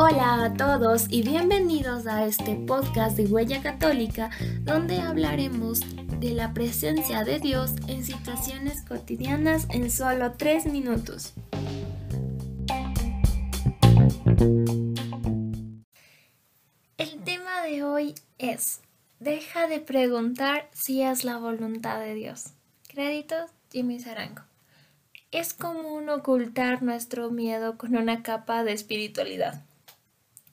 Hola a todos y bienvenidos a este podcast de Huella Católica donde hablaremos de la presencia de Dios en situaciones cotidianas en solo 3 minutos. El tema de hoy es, deja de preguntar si es la voluntad de Dios. Créditos, Jimmy Sarango. Es común ocultar nuestro miedo con una capa de espiritualidad.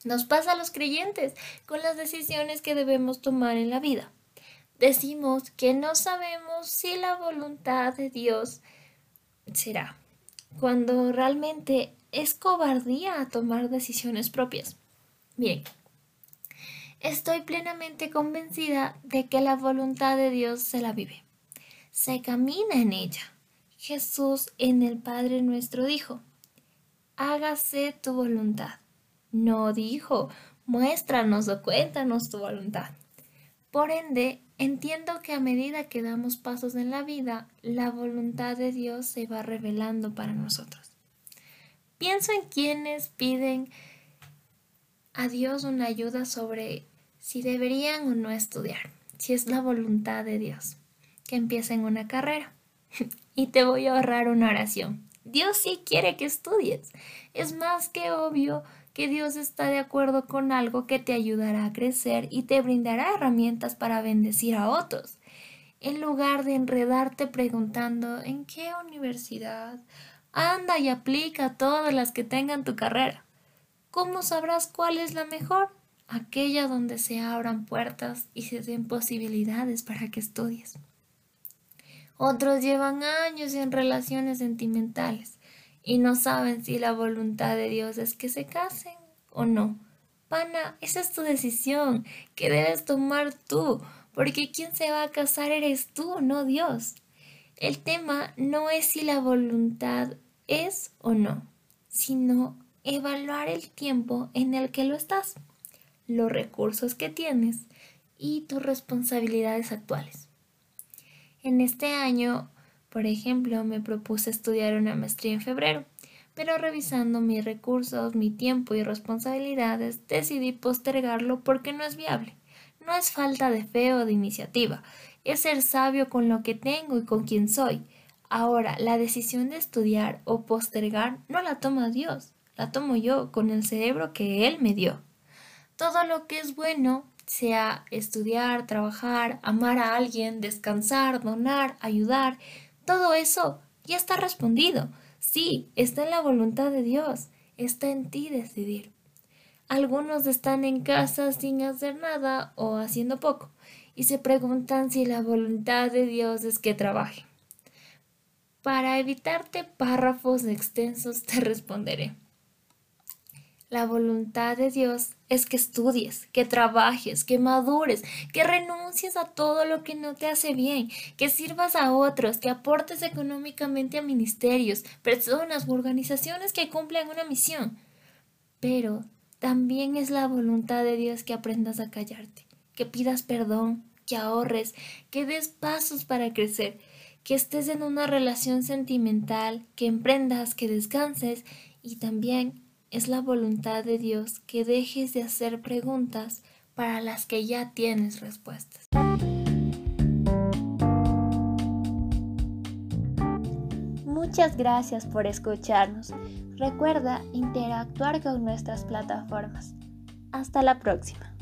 Nos pasa a los creyentes con las decisiones que debemos tomar en la vida. Decimos que no sabemos si la voluntad de Dios será, cuando realmente es cobardía tomar decisiones propias. Bien, estoy plenamente convencida de que la voluntad de Dios se la vive, se camina en ella. Jesús en el Padre nuestro dijo, hágase tu voluntad. No dijo, muéstranos o cuéntanos tu voluntad. Por ende, entiendo que a medida que damos pasos en la vida, la voluntad de Dios se va revelando para nosotros. Pienso en quienes piden a Dios una ayuda sobre si deberían o no estudiar, si es la voluntad de Dios, que empiecen una carrera. y te voy a ahorrar una oración. Dios sí quiere que estudies. Es más que obvio que Dios está de acuerdo con algo que te ayudará a crecer y te brindará herramientas para bendecir a otros. En lugar de enredarte preguntando ¿en qué universidad? Anda y aplica todas las que tengan tu carrera. ¿Cómo sabrás cuál es la mejor? Aquella donde se abran puertas y se den posibilidades para que estudies. Otros llevan años en relaciones sentimentales y no saben si la voluntad de Dios es que se casen o no. Pana, esa es tu decisión que debes tomar tú, porque quien se va a casar eres tú, no Dios. El tema no es si la voluntad es o no, sino evaluar el tiempo en el que lo estás, los recursos que tienes y tus responsabilidades actuales. En este año, por ejemplo, me propuse estudiar una maestría en febrero, pero revisando mis recursos, mi tiempo y responsabilidades, decidí postergarlo porque no es viable. No es falta de fe o de iniciativa, es ser sabio con lo que tengo y con quien soy. Ahora, la decisión de estudiar o postergar no la toma Dios, la tomo yo con el cerebro que Él me dio. Todo lo que es bueno sea estudiar, trabajar, amar a alguien, descansar, donar, ayudar, todo eso ya está respondido. Sí, está en la voluntad de Dios, está en ti decidir. Algunos están en casa sin hacer nada o haciendo poco y se preguntan si la voluntad de Dios es que trabaje. Para evitarte párrafos extensos te responderé. La voluntad de Dios es que estudies, que trabajes, que madures, que renuncies a todo lo que no te hace bien, que sirvas a otros, que aportes económicamente a ministerios, personas u organizaciones que cumplen una misión. Pero también es la voluntad de Dios que aprendas a callarte, que pidas perdón, que ahorres, que des pasos para crecer, que estés en una relación sentimental, que emprendas, que descanses y también es la voluntad de Dios que dejes de hacer preguntas para las que ya tienes respuestas. Muchas gracias por escucharnos. Recuerda interactuar con nuestras plataformas. Hasta la próxima.